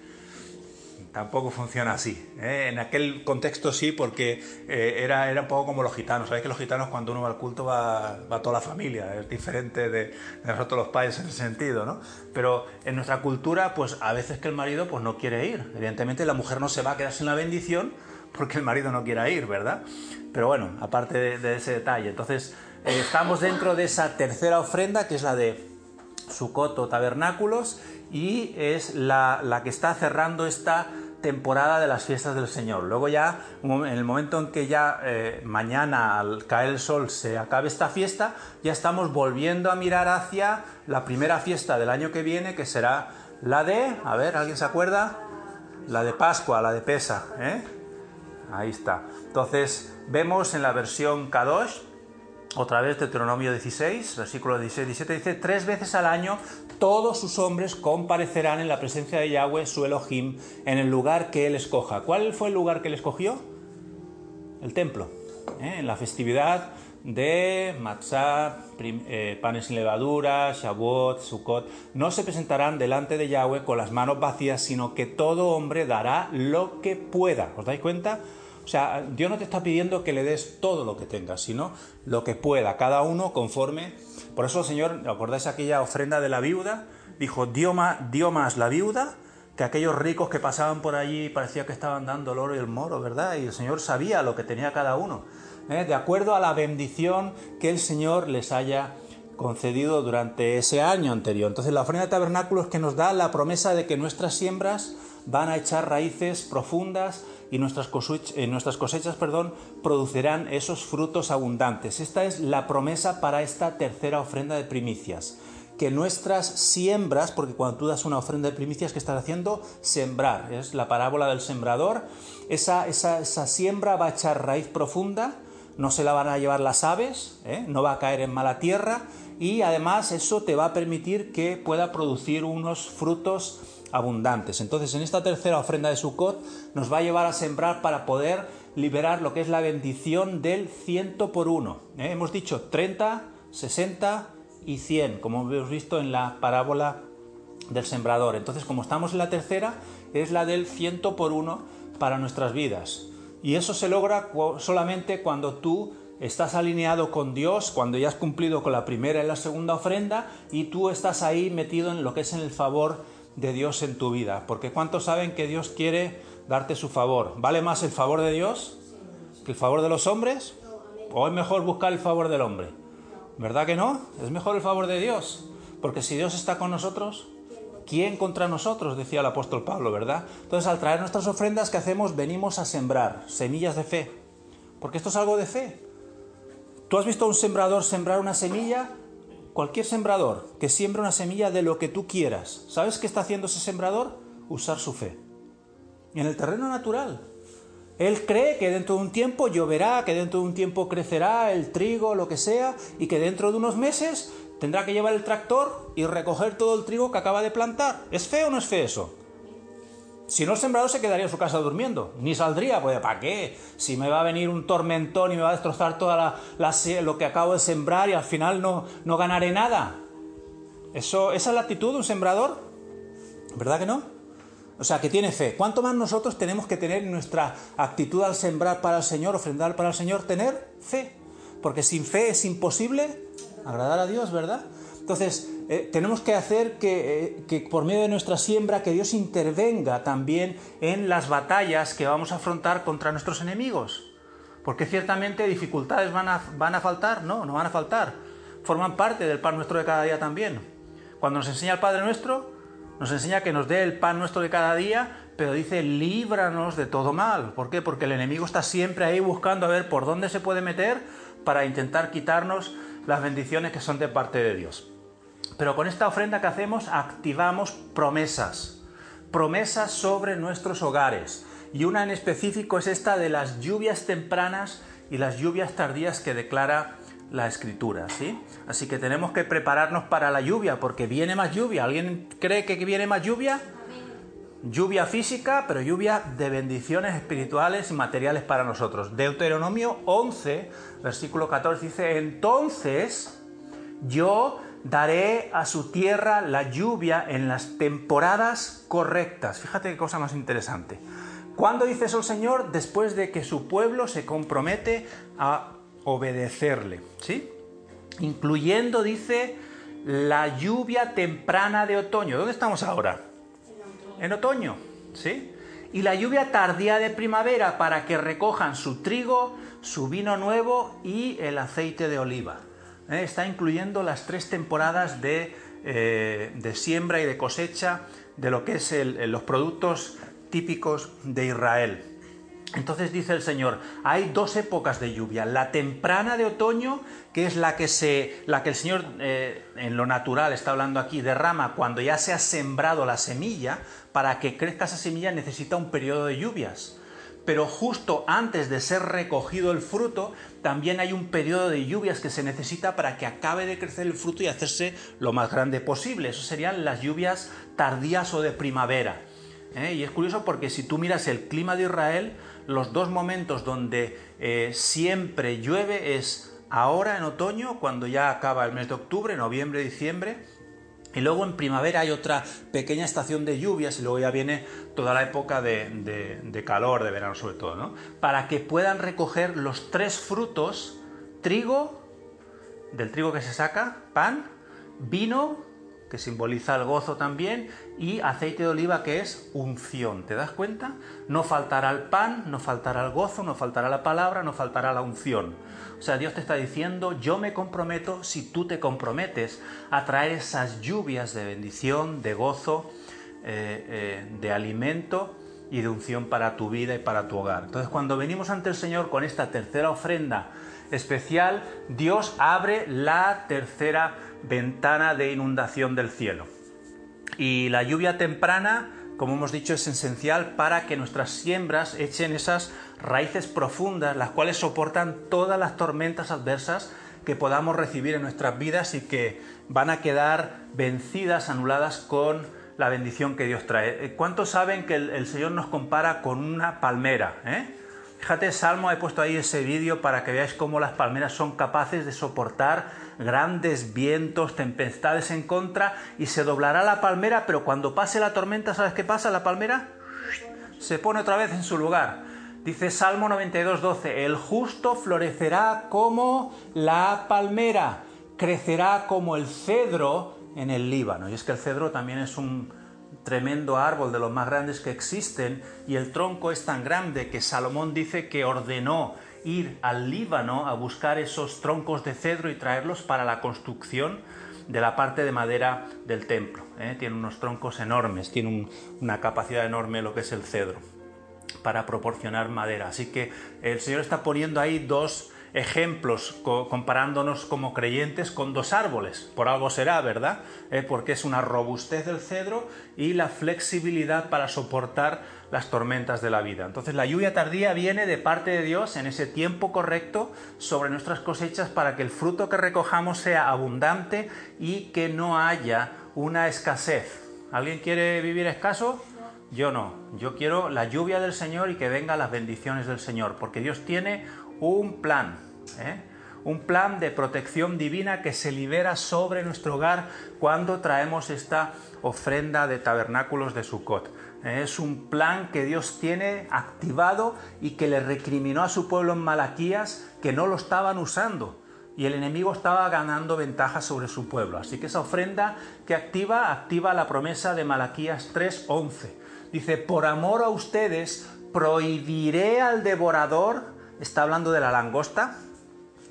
tampoco funciona así. ¿eh? En aquel contexto sí, porque eh, era, era un poco como los gitanos. Sabéis que los gitanos cuando uno va al culto va, va toda la familia, es diferente de, nosotros los padres en ese sentido, ¿no? Pero en nuestra cultura, pues a veces que el marido pues, no quiere ir. Evidentemente la mujer no se va a quedar sin la bendición porque el marido no quiera ir, ¿verdad? Pero bueno, aparte de, ese detalle. Entonces, eh, estamos dentro de esa tercera ofrenda, que es la de Sucoto Tabernáculos, y es la, la que está cerrando esta temporada de las fiestas del Señor. Luego ya, en el momento en que ya eh, mañana al caer el sol se acabe esta fiesta, ya estamos volviendo a mirar hacia la primera fiesta del año que viene, que será la de, a ver, ¿alguien se acuerda? La de Pascua, la de Pesa, ¿eh? Ahí está. Entonces, vemos en la versión Kadosh, otra vez Deuteronomio 16, versículo 16, 17, dice, tres veces al año todos sus hombres comparecerán en la presencia de Yahweh, su Elohim, en el lugar que él escoja. ¿Cuál fue el lugar que él escogió? El templo. ¿eh? En la festividad de Matzah, eh, panes sin levadura, Shavuot, Sukkot, no se presentarán delante de Yahweh con las manos vacías, sino que todo hombre dará lo que pueda. ¿Os dais cuenta? O sea, Dios no te está pidiendo que le des todo lo que tengas, sino lo que pueda, cada uno conforme. Por eso Señor, ¿acordáis aquella ofrenda de la viuda? Dijo, dio más, dio más la viuda que aquellos ricos que pasaban por allí parecía que estaban dando el oro y el moro, ¿verdad? Y el Señor sabía lo que tenía cada uno, ¿eh? de acuerdo a la bendición que el Señor les haya concedido durante ese año anterior. Entonces la ofrenda de tabernáculo es que nos da la promesa de que nuestras siembras van a echar raíces profundas y nuestras cosechas, eh, nuestras cosechas perdón, producirán esos frutos abundantes. Esta es la promesa para esta tercera ofrenda de primicias. Que nuestras siembras, porque cuando tú das una ofrenda de primicias, ¿qué estás haciendo? Sembrar. Es la parábola del sembrador. Esa, esa, siembra va a echar raíz profunda, no se la van a llevar las aves, ¿eh? no va a caer en mala tierra y además eso te va a permitir que pueda producir unos frutos abundantes. Entonces, en esta tercera ofrenda de Sukkot nos va a llevar a sembrar para poder liberar lo que es la bendición del ciento por uno. ¿eh? Hemos dicho 30, 60 y cien, como hemos visto en la parábola del sembrador. Entonces, como estamos en la tercera, es la del ciento por uno para nuestras vidas. Y eso se logra solamente cuando tú estás alineado con Dios, cuando ya has cumplido con la primera y la segunda ofrenda y tú estás ahí metido en lo que es en el favor de Dios en tu vida. Porque ¿cuántos saben que Dios quiere darte su favor? ¿Vale más el favor de Dios que el favor de los hombres? ¿O es mejor buscar el favor del hombre? ¿Verdad que no? Es mejor el favor de Dios. Porque si Dios está con nosotros, ¿quién contra nosotros? Decía el apóstol Pablo, ¿verdad? Entonces al traer nuestras ofrendas, ¿qué hacemos? Venimos a sembrar semillas de fe. Porque esto es algo de fe. ¿Tú has visto a un sembrador sembrar una semilla? Cualquier sembrador que siembra una semilla de lo que tú quieras. ¿Sabes qué está haciendo ese sembrador? Usar su fe. En el terreno natural. Él cree que dentro de un tiempo lloverá, que dentro de un tiempo crecerá el trigo, lo que sea, y que dentro de unos meses tendrá que llevar el tractor y recoger todo el trigo que acaba de plantar. ¿Es fe o no es fe eso? Si no, el sembrador se quedaría en su casa durmiendo, ni saldría, pues ¿para qué? Si me va a venir un tormentón y me va a destrozar toda lo que acabo de sembrar y al final no, no ganaré nada. Eso, ¿Esa es la actitud de un sembrador? ¿Verdad que no? O sea, que tiene fe. ¿Cuánto más nosotros tenemos que tener nuestra actitud al sembrar para el Señor, ofrendar para el Señor? Tener fe. Porque sin fe es imposible agradar a Dios, ¿verdad? Entonces, eh, tenemos que hacer eh, que, por medio de nuestra siembra, que Dios intervenga también en las batallas que vamos a afrontar contra nuestros enemigos. Porque ciertamente dificultades van a, van a faltar, no, no van a faltar. Forman parte del pan nuestro de cada día también. Cuando nos enseña el Padre nuestro, nos enseña que nos dé el pan nuestro de cada día, pero dice líbranos de todo mal. ¿Por qué? Porque el enemigo está siempre ahí buscando a ver por dónde se puede meter para intentar quitarnos las bendiciones que son de parte de Dios. Pero con esta ofrenda que hacemos activamos promesas, promesas sobre nuestros hogares. Y una en específico es esta de las lluvias tempranas y las lluvias tardías que declara la escritura, ¿sí? Así que tenemos que prepararnos para la lluvia porque viene más lluvia. ¿Alguien cree que viene más lluvia? Lluvia física, pero lluvia de bendiciones espirituales y materiales para nosotros. Deuteronomio 11, versículo 14 dice, entonces yo daré a su tierra la lluvia en las temporadas correctas. Fíjate qué cosa más interesante. ¿Cuándo dice eso el Señor? Después de que su pueblo se compromete a obedecerle, ¿sí? Incluyendo, dice, la lluvia temprana de otoño. ¿Dónde estamos ahora? En otoño, ¿sí? Y la lluvia tardía de primavera para que recojan su trigo, su vino nuevo y el aceite de oliva. ¿Eh? está incluyendo las tres temporadas de, eh, siembra y de cosecha de lo que es los productos típicos de Israel. Entonces dice el Señor, hay dos épocas de lluvia, la temprana de otoño, que es la que, se, la que el Señor eh, en lo natural está hablando aquí, derrama cuando ya se ha sembrado la semilla, para que crezca esa semilla necesita un periodo de lluvias pero justo antes de ser recogido el fruto, también hay un periodo de lluvias que se necesita para que acabe de crecer el fruto y hacerse lo más grande posible. Eso serían las lluvias tardías o de primavera. ¿eh? Y es curioso porque si tú miras el clima de Israel, los dos momentos donde eh, siempre llueve es ahora en otoño, cuando ya acaba el mes de octubre, noviembre, diciembre, y luego en primavera hay otra pequeña estación de lluvias y luego ya viene toda la época de, calor, de verano sobre todo, ¿no? Para que puedan recoger los tres frutos, trigo, del trigo que se saca, pan, vino que simboliza el gozo también, y aceite de oliva, que es unción. ¿Te das cuenta? No faltará el pan, no faltará el gozo, no faltará la palabra, no faltará la unción. O sea, Dios te está diciendo, yo me comprometo si tú te comprometes a traer esas lluvias de bendición, de gozo, eh, eh, de alimento y de unción para tu vida y para tu hogar. Entonces, cuando venimos ante el Señor con esta tercera ofrenda especial, Dios abre la tercera ventana de inundación del cielo. Y la lluvia temprana, como hemos dicho, es esencial para que nuestras siembras echen esas raíces profundas, las cuales soportan todas las tormentas adversas que podamos recibir en nuestras vidas y que van a quedar vencidas, anuladas con la bendición que Dios trae. ¿Cuántos saben que el, Señor nos compara con una palmera? Eh? Fíjate, Salmo, he puesto ahí ese vídeo para que veáis cómo las palmeras son capaces de soportar grandes vientos, tempestades en contra y se doblará la palmera, pero cuando pase la tormenta, ¿sabes qué pasa? La palmera se pone otra vez en su lugar. Dice Salmo 92.12, el justo florecerá como la palmera, crecerá como el cedro en el Líbano. Y es que el cedro también es un tremendo árbol de los más grandes que existen y el tronco es tan grande que Salomón dice que ordenó ir al Líbano a buscar esos troncos de cedro y traerlos para la construcción de la parte de madera del templo. ¿eh? Tiene unos troncos enormes, tiene una capacidad enorme lo que es el cedro para proporcionar madera. Así que el Señor está poniendo ahí dos ejemplos comparándonos como creyentes con dos árboles. Por algo será, ¿verdad? Eh, porque es una robustez del cedro y la flexibilidad para soportar las tormentas de la vida. Entonces la lluvia tardía viene de parte de Dios en ese tiempo correcto sobre nuestras cosechas para que el fruto que recojamos sea abundante y que no haya una escasez. ¿Alguien quiere vivir escaso? Yo no. Yo quiero la lluvia del Señor y que vengan las bendiciones del Señor, porque Dios tiene un plan, ¿eh? un plan de protección divina que se libera sobre nuestro hogar cuando traemos esta ofrenda de tabernáculos de Sukkot. Es un plan que Dios tiene activado y que le recriminó a su pueblo en Malaquías que no lo estaban usando y el enemigo estaba ganando ventaja sobre su pueblo. Así que esa ofrenda que activa, activa la promesa de Malaquías 3:11. Dice, por amor a ustedes prohibiré al devorador está hablando de la langosta.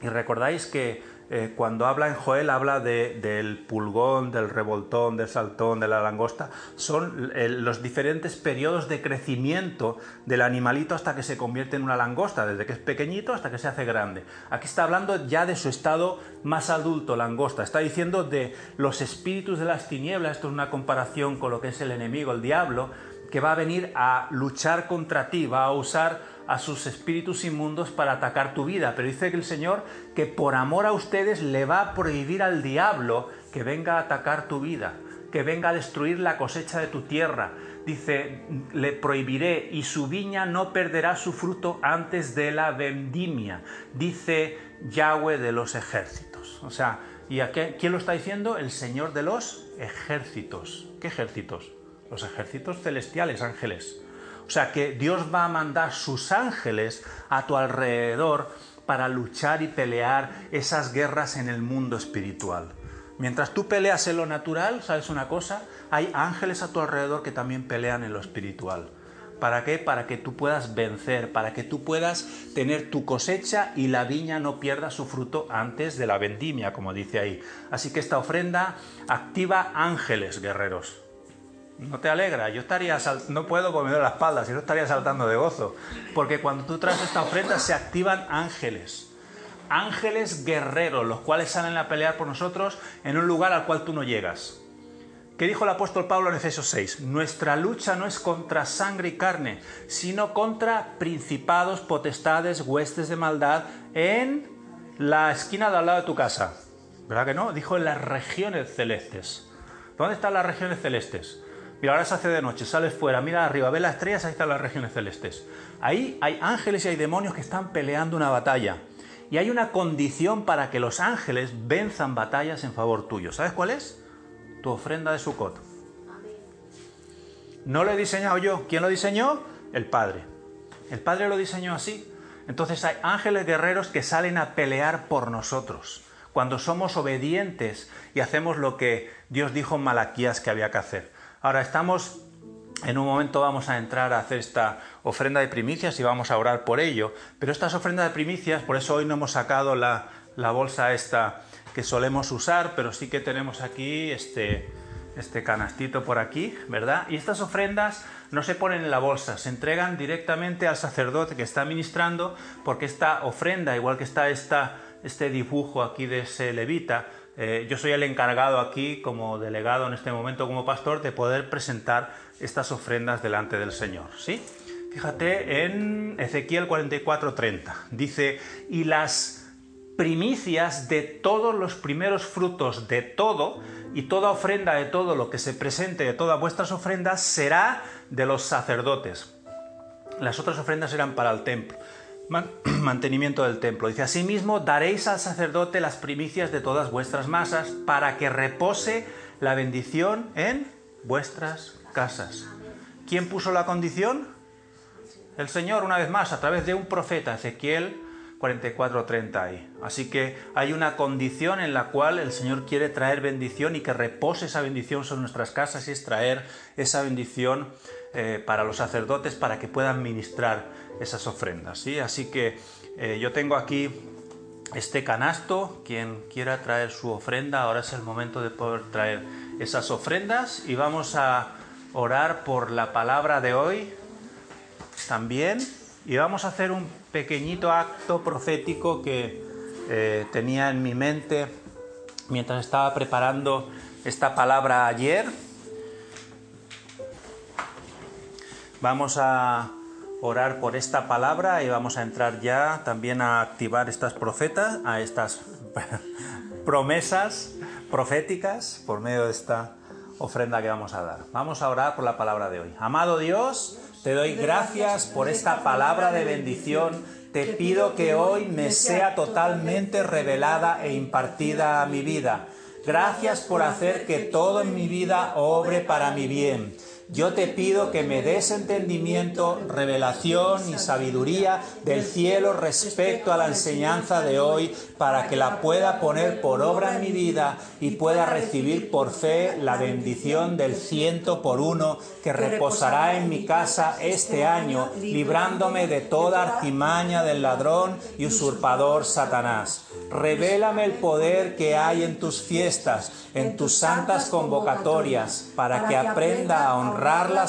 Y recordáis que eh, cuando habla en Joel habla del pulgón, del revoltón, del saltón, de la langosta. Son eh, los diferentes periodos de crecimiento del animalito hasta que se convierte en una langosta, desde que es pequeñito hasta que se hace grande. Aquí está hablando ya de su estado más adulto, langosta. Está diciendo de los espíritus de las tinieblas, esto es una comparación con lo que es el enemigo, el diablo, que va a venir a luchar contra ti, va a usar a sus espíritus inmundos para atacar tu vida. Pero dice el Señor que por amor a ustedes le va a prohibir al diablo que venga a atacar tu vida, que venga a destruir la cosecha de tu tierra. Dice, le prohibiré y su viña no perderá su fruto antes de la vendimia. Dice Yahweh de los ejércitos. O sea, ¿y a quién lo está diciendo? El Señor de los ejércitos. ¿Qué ejércitos? Los ejércitos celestiales, ángeles. O sea que Dios va a mandar sus ángeles a tu alrededor para luchar y pelear esas guerras en el mundo espiritual. Mientras tú peleas en lo natural, ¿sabes una cosa? Hay ángeles a tu alrededor que también pelean en lo espiritual. ¿Para qué? Para que tú puedas vencer, para que tú puedas tener tu cosecha y la viña no pierda su fruto antes de la vendimia, como dice ahí. Así que esta ofrenda activa ángeles guerreros. ¿No te alegra? Yo estaría, no puedo poner la espalda, si no estaría saltando de gozo. Porque cuando tú traes esta ofrenda se activan ángeles. Ángeles guerreros, los cuales salen a pelear por nosotros en un lugar al cual tú no llegas. ¿Qué dijo el apóstol Pablo en Efesios 6? Nuestra lucha no es contra sangre y carne, sino contra principados, potestades, huestes de maldad en la esquina de al lado de tu casa. ¿Verdad que no? Dijo en las regiones celestes. ¿Dónde están las regiones celestes? Mira, ahora se hace de noche, sales fuera, mira arriba, ve las estrellas, ahí están las regiones celestes. Ahí hay ángeles y hay demonios que están peleando una batalla. Y hay una condición para que los ángeles venzan batallas en favor tuyo. ¿Sabes cuál es? Tu ofrenda de Sukkot. No lo he diseñado yo. ¿Quién lo diseñó? El Padre. El Padre lo diseñó así. Entonces hay ángeles guerreros que salen a pelear por nosotros. Cuando somos obedientes y hacemos lo que Dios dijo en Malaquías que había que hacer. Ahora estamos, en un momento vamos a entrar a hacer esta ofrenda de primicias y vamos a orar por ello, pero estas ofrendas de primicias, por eso hoy no hemos sacado la, bolsa esta que solemos usar, pero sí que tenemos aquí este, este canastito por aquí, ¿verdad? Y estas ofrendas no se ponen en la bolsa, se entregan directamente al sacerdote que está ministrando, porque esta ofrenda, igual que está esta, este dibujo aquí de ese levita, eh, yo soy el encargado aquí, como delegado en este momento, como pastor, de poder presentar estas ofrendas delante del Señor. ¿sí? Fíjate en Ezequiel 44:30. Dice, y las primicias de todos los primeros frutos de todo, y toda ofrenda de todo lo que se presente de todas vuestras ofrendas, será de los sacerdotes. Las otras ofrendas eran para el templo, mantenimiento del templo. Dice, asimismo, daréis al sacerdote las primicias de todas vuestras masas para que repose la bendición en vuestras casas. ¿Quién puso la condición? El Señor, una vez más, a través de un profeta, Ezequiel 44:30 ahí. Así que hay una condición en la cual el Señor quiere traer bendición y que repose esa bendición sobre nuestras casas y es traer esa bendición eh, para los sacerdotes para que puedan ministrar esas ofrendas. ¿sí? Así que eh, yo tengo aquí este canasto, quien quiera traer su ofrenda, ahora es el momento de poder traer esas ofrendas y vamos a orar por la palabra de hoy también y vamos a hacer un pequeñito acto profético que eh, tenía en mi mente mientras estaba preparando esta palabra ayer. Vamos a orar por esta palabra y vamos a entrar ya también a activar estas profetas, a estas promesas proféticas por medio de esta ofrenda que vamos a dar. Vamos a orar por la palabra de hoy. Amado Dios, te doy gracias por esta palabra de bendición. Te pido que hoy me sea totalmente revelada e impartida a mi vida. Gracias por hacer que todo en mi vida obre para mi bien. Yo te pido que me des entendimiento, revelación y sabiduría del cielo respecto a la enseñanza de hoy para que la pueda poner por obra en mi vida y pueda recibir por fe la bendición del ciento por uno que reposará en mi casa este año, librándome de toda artimaña del ladrón y usurpador Satanás. Revélame el poder que hay en tus fiestas, en tus santas convocatorias, para que aprenda a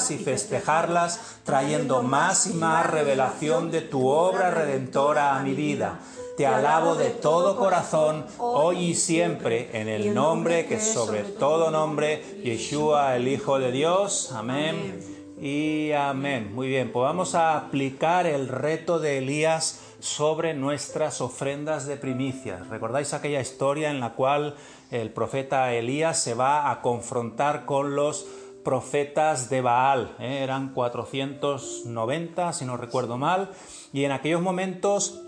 y festejarlas, trayendo más y más revelación de tu obra redentora a mi vida. Te alabo de todo corazón, hoy y siempre, en el nombre que sobre todo nombre, Yeshua, el Hijo de Dios. Amén. Y amén. Muy bien, pues vamos a aplicar el reto de Elías sobre nuestras ofrendas de primicias. ¿Recordáis aquella historia en la cual el profeta Elías se va a confrontar con los profetas de Baal? ¿eh? Eran 490, si no recuerdo mal, y en aquellos momentos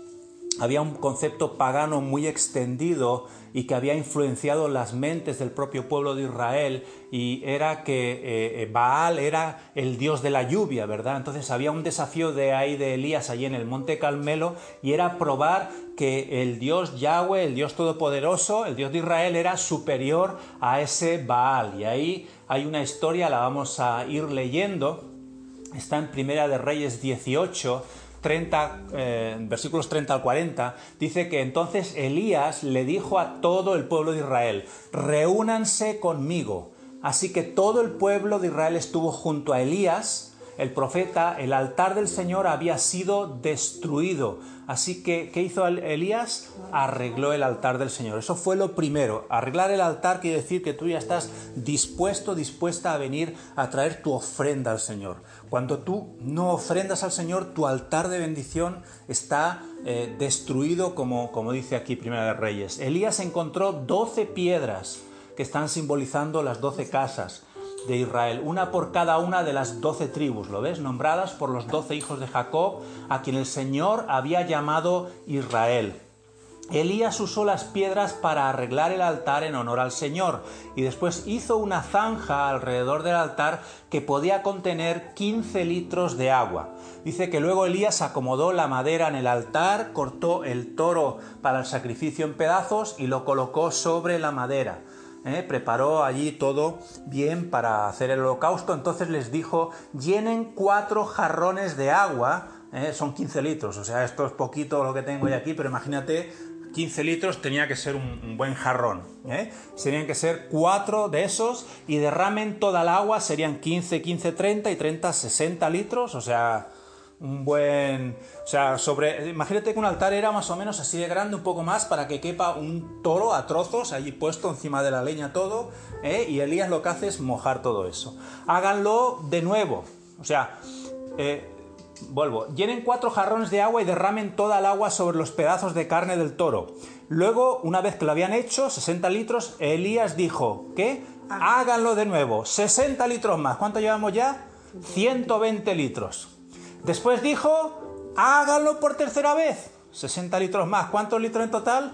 había un concepto pagano muy extendido y que había influenciado las mentes del propio pueblo de Israel y era que eh, eh, Baal era el dios de la lluvia, ¿verdad? Entonces había un desafío de ahí de Elías allí en el monte Carmelo y era probar que el dios Yahweh, el dios todopoderoso, el dios de Israel era superior a ese Baal y ahí hay una historia, la vamos a ir leyendo, está en Primera de Reyes 18 30, eh, versículos 30 al 40, dice que entonces Elías le dijo a todo el pueblo de Israel, reúnanse conmigo. Así que todo el pueblo de Israel estuvo junto a Elías, el profeta, el altar del Señor había sido destruido. Así que, ¿qué hizo Elías? Arregló el altar del Señor. Eso fue lo primero. Arreglar el altar quiere decir que tú ya estás dispuesto, dispuesta a venir a traer tu ofrenda al Señor. Cuando tú no ofrendas al Señor, tu altar de bendición está eh, destruido, como, como dice aquí Primera de Reyes. Elías encontró doce piedras que están simbolizando las doce casas de Israel, una por cada una de las doce tribus, ¿lo ves? Nombradas por los doce hijos de Jacob, a quien el Señor había llamado Israel. Elías usó las piedras para arreglar el altar en honor al Señor y después hizo una zanja alrededor del altar que podía contener 15 litros de agua. Dice que luego Elías acomodó la madera en el altar, cortó el toro para el sacrificio en pedazos y lo colocó sobre la madera. ¿Eh? preparó allí todo bien para hacer el holocausto, entonces les dijo, llenen cuatro jarrones de agua, ¿eh? son 15 litros, o sea, esto es poquito lo que tengo hoy aquí, pero imagínate 15 litros tenía que ser un, buen jarrón. ¿eh? Serían que ser cuatro de esos y derramen toda el agua, serían 15, 15, 30 y 30, 60 litros. O sea, un buen... O sea, sobre... Imagínate que un altar era más o menos así de grande, un poco más, para que quepa un toro a trozos, allí puesto encima de la leña todo, ¿eh? y Elías lo que hace es mojar todo eso. Háganlo de nuevo. O sea, eh, vuelvo. Llenen cuatro jarrones de agua y derramen toda el agua sobre los pedazos de carne del toro. Luego, una vez que lo habían hecho, 60 litros, Elías dijo, ¿qué? Háganlo de nuevo. 60 litros más. ¿Cuánto llevamos ya? 120 litros. Después dijo, háganlo por tercera vez. 60 litros más. ¿Cuántos litros en total?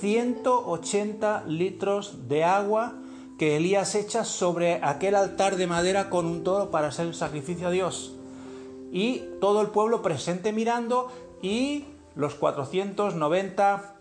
180 litros de agua que Elías echa sobre aquel altar de madera con un toro para hacer el sacrificio a Dios. Y todo el pueblo presente mirando y los 490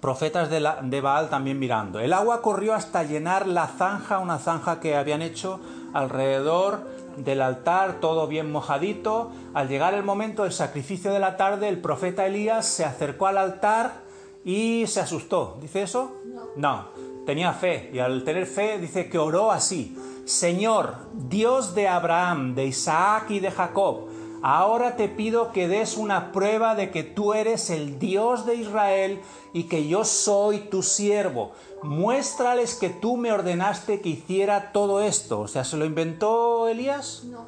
profetas de, de, Baal también mirando. El agua corrió hasta llenar la zanja, una zanja que habían hecho alrededor del altar, todo bien mojadito. Al llegar el momento del sacrificio de la tarde, el profeta Elías se acercó al altar y se asustó. ¿Dice eso? No. No, tenía fe y al tener fe dice que oró así. Señor, Dios de Abraham, de Isaac y de Jacob, ahora te pido que des una prueba de que tú eres el Dios de Israel y que yo soy tu siervo. Muéstrales que tú me ordenaste que hiciera todo esto. O sea, ¿se lo inventó Elías? No.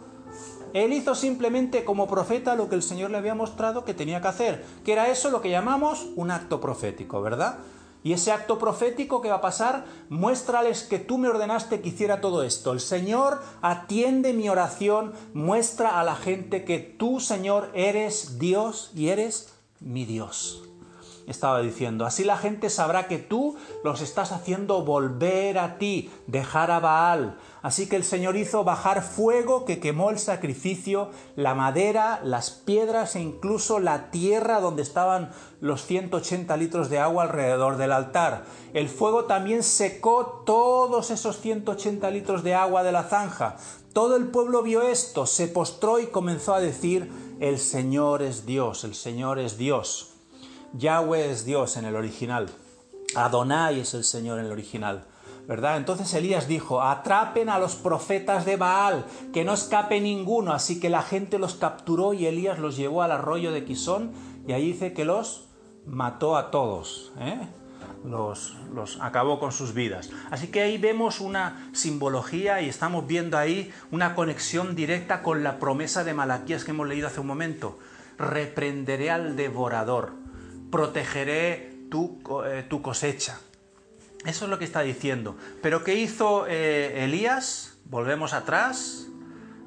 Él hizo simplemente como profeta lo que el Señor le había mostrado que tenía que hacer, que era eso lo que llamamos un acto profético, ¿verdad? Y ese acto profético que va a pasar, muéstrales que tú me ordenaste que hiciera todo esto. El Señor atiende mi oración, muestra a la gente que tú, Señor, eres Dios y eres mi Dios estaba diciendo. Así la gente sabrá que tú los estás haciendo volver a ti, dejar a Baal. Así que el Señor hizo bajar fuego que quemó el sacrificio, la madera, las piedras e incluso la tierra donde estaban los 180 litros de agua alrededor del altar. El fuego también secó todos esos 180 litros de agua de la zanja. Todo el pueblo vio esto, se postró y comenzó a decir, el Señor es Dios, el Señor es Dios. Yahweh es Dios en el original. Adonai es el Señor en el original. ¿verdad? Entonces Elías dijo, atrapen a los profetas de Baal, que no escape ninguno. Así que la gente los capturó y Elías los llevó al arroyo de Quisón y ahí dice que los mató a todos. ¿eh? Los, los, acabó con sus vidas. Así que ahí vemos una simbología y estamos viendo ahí una conexión directa con la promesa de Malaquías que hemos leído hace un momento. Reprenderé al devorador, protegeré tu, eh, tu cosecha. Eso es lo que está diciendo. Pero ¿qué hizo eh, Elías? Volvemos atrás,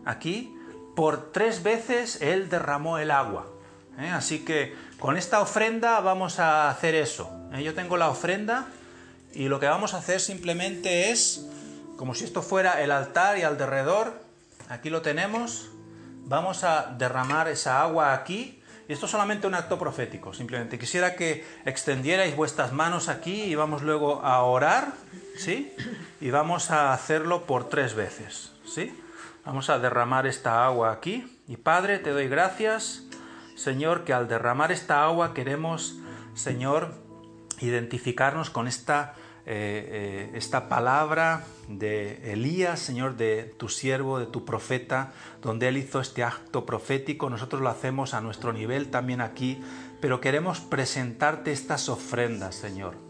aquí. Por tres veces él derramó el agua. ¿eh? Así que con esta ofrenda vamos a hacer eso. Yo tengo la ofrenda y lo que vamos a hacer simplemente es, como si esto fuera el altar y alrededor, aquí lo tenemos, vamos a derramar esa agua aquí y esto es solamente un acto profético, simplemente. Quisiera que extendierais vuestras manos aquí y vamos luego a orar, ¿sí? Y vamos a hacerlo por tres veces, ¿sí? Vamos a derramar esta agua aquí. Y Padre, te doy gracias, Señor, que al derramar esta agua queremos, Señor, identificarnos con esta eh, eh, esta palabra de Elías, Señor, de tu siervo, de tu profeta, donde él hizo este acto profético. Nosotros lo hacemos a nuestro nivel también aquí, pero queremos presentarte estas ofrendas, Señor.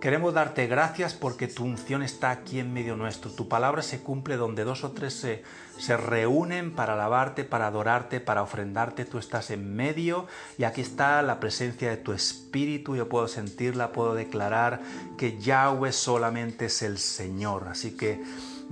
Queremos darte gracias porque tu unción está aquí en medio nuestro. Tu palabra se cumple donde dos o tres se, se reúnen para alabarte, para adorarte, para ofrendarte. Tú estás en medio y aquí está la presencia de tu Espíritu. Yo puedo sentirla, puedo declarar que Yahweh solamente es el Señor. Así que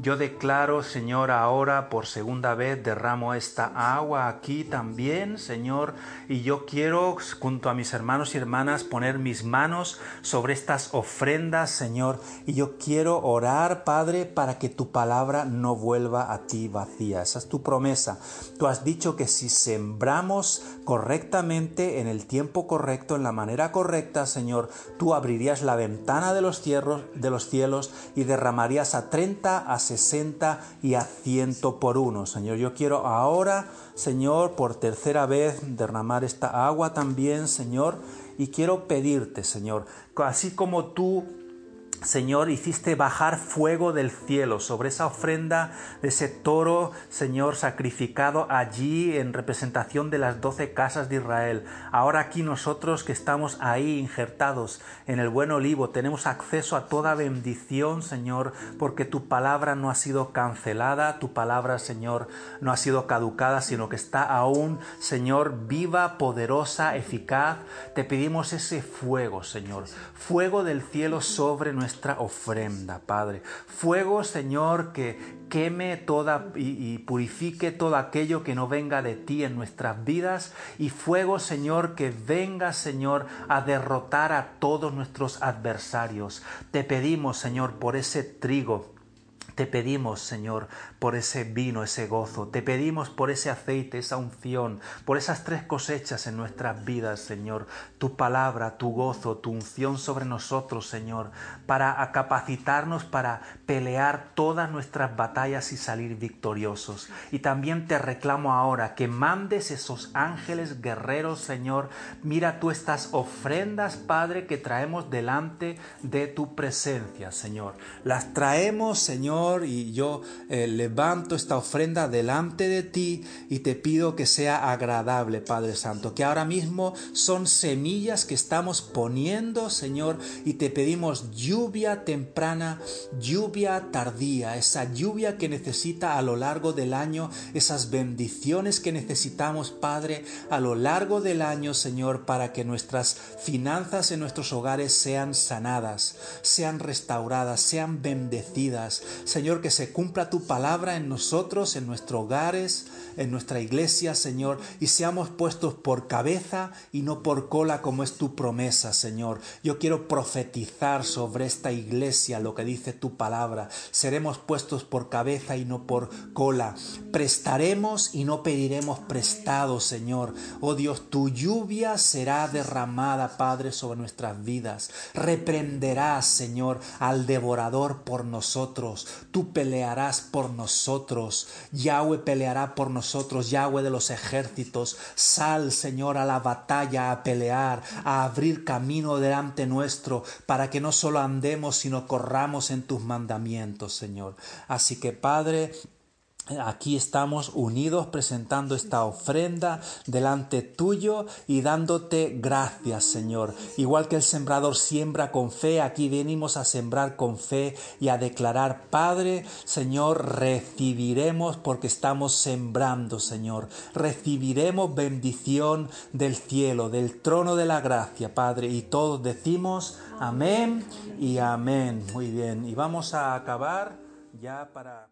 yo declaro, Señor, ahora por segunda vez derramo esta agua aquí también, Señor, y yo quiero, junto a mis hermanos y hermanas, poner mis manos sobre estas ofrendas, Señor, y yo quiero orar, Padre, para que tu palabra no vuelva a ti vacía. Esa es tu promesa. Tú has dicho que si sembramos correctamente, en el tiempo correcto, en la manera correcta, Señor, tú abrirías la ventana de los cielos, y derramarías a 30, a 60 y a 100 por uno. Señor, yo quiero ahora, Señor, por tercera vez derramar esta agua también, Señor, y quiero pedirte, Señor, así como tú Señor, hiciste bajar fuego del cielo sobre esa ofrenda de ese toro, Señor, sacrificado allí en representación de las doce casas de Israel. Ahora aquí nosotros que estamos ahí injertados en el buen olivo, tenemos acceso a toda bendición, Señor, porque tu palabra no ha sido cancelada, tu palabra, Señor, no ha sido caducada, sino que está aún, Señor, viva, poderosa, eficaz. Te pedimos ese fuego, Señor, fuego del cielo sobre nuestra nuestra ofrenda, Padre. Fuego, Señor, que queme toda y, purifique todo aquello que no venga de ti en nuestras vidas. Y fuego, Señor, que venga, Señor, a derrotar a todos nuestros adversarios. Te pedimos, Señor, por ese trigo te pedimos, Señor, por ese vino, ese gozo. Te pedimos por ese aceite, esa unción, por esas tres cosechas en nuestras vidas, Señor. Tu palabra, tu gozo, tu unción sobre nosotros, Señor, para capacitarnos para pelear todas nuestras batallas y salir victoriosos. Y también te reclamo ahora que mandes esos ángeles guerreros, Señor. Mira tú estas ofrendas, Padre, que traemos delante de tu presencia, Señor. Las traemos, Señor y yo eh, levanto esta ofrenda delante de ti y te pido que sea agradable, Padre Santo, que ahora mismo son semillas que estamos poniendo, Señor, y te pedimos lluvia temprana, lluvia tardía, esa lluvia que necesita a lo largo del año, esas bendiciones que necesitamos, Padre, a lo largo del año, Señor, para que nuestras finanzas en nuestros hogares sean sanadas, sean restauradas, sean bendecidas, Señor, que se cumpla tu palabra en nosotros, en nuestros hogares, en nuestra iglesia, Señor, y seamos puestos por cabeza y no por cola como es tu promesa, Señor. Yo quiero profetizar sobre esta iglesia lo que dice tu palabra. Seremos puestos por cabeza y no por cola. Prestaremos y no pediremos prestado, Señor. Oh Dios, tu lluvia será derramada, Padre, sobre nuestras vidas. Reprenderás, Señor, al devorador por nosotros tú pelearás por nosotros, Yahweh peleará por Yahweh de los ejércitos, sal Señor a la batalla, a pelear, a abrir camino delante nuestro, para que no solo andemos, sino corramos en tus mandamientos, Señor. Así que Padre, Aquí estamos unidos presentando esta ofrenda delante tuyo y dándote gracias, Señor. Igual que el sembrador siembra con fe, aquí venimos a sembrar con fe y a declarar, Padre, Señor, recibiremos porque estamos sembrando, Señor. Recibiremos bendición del cielo, del trono de la gracia, Padre. Y todos decimos amén y amén. Muy bien. Y vamos a acabar ya para...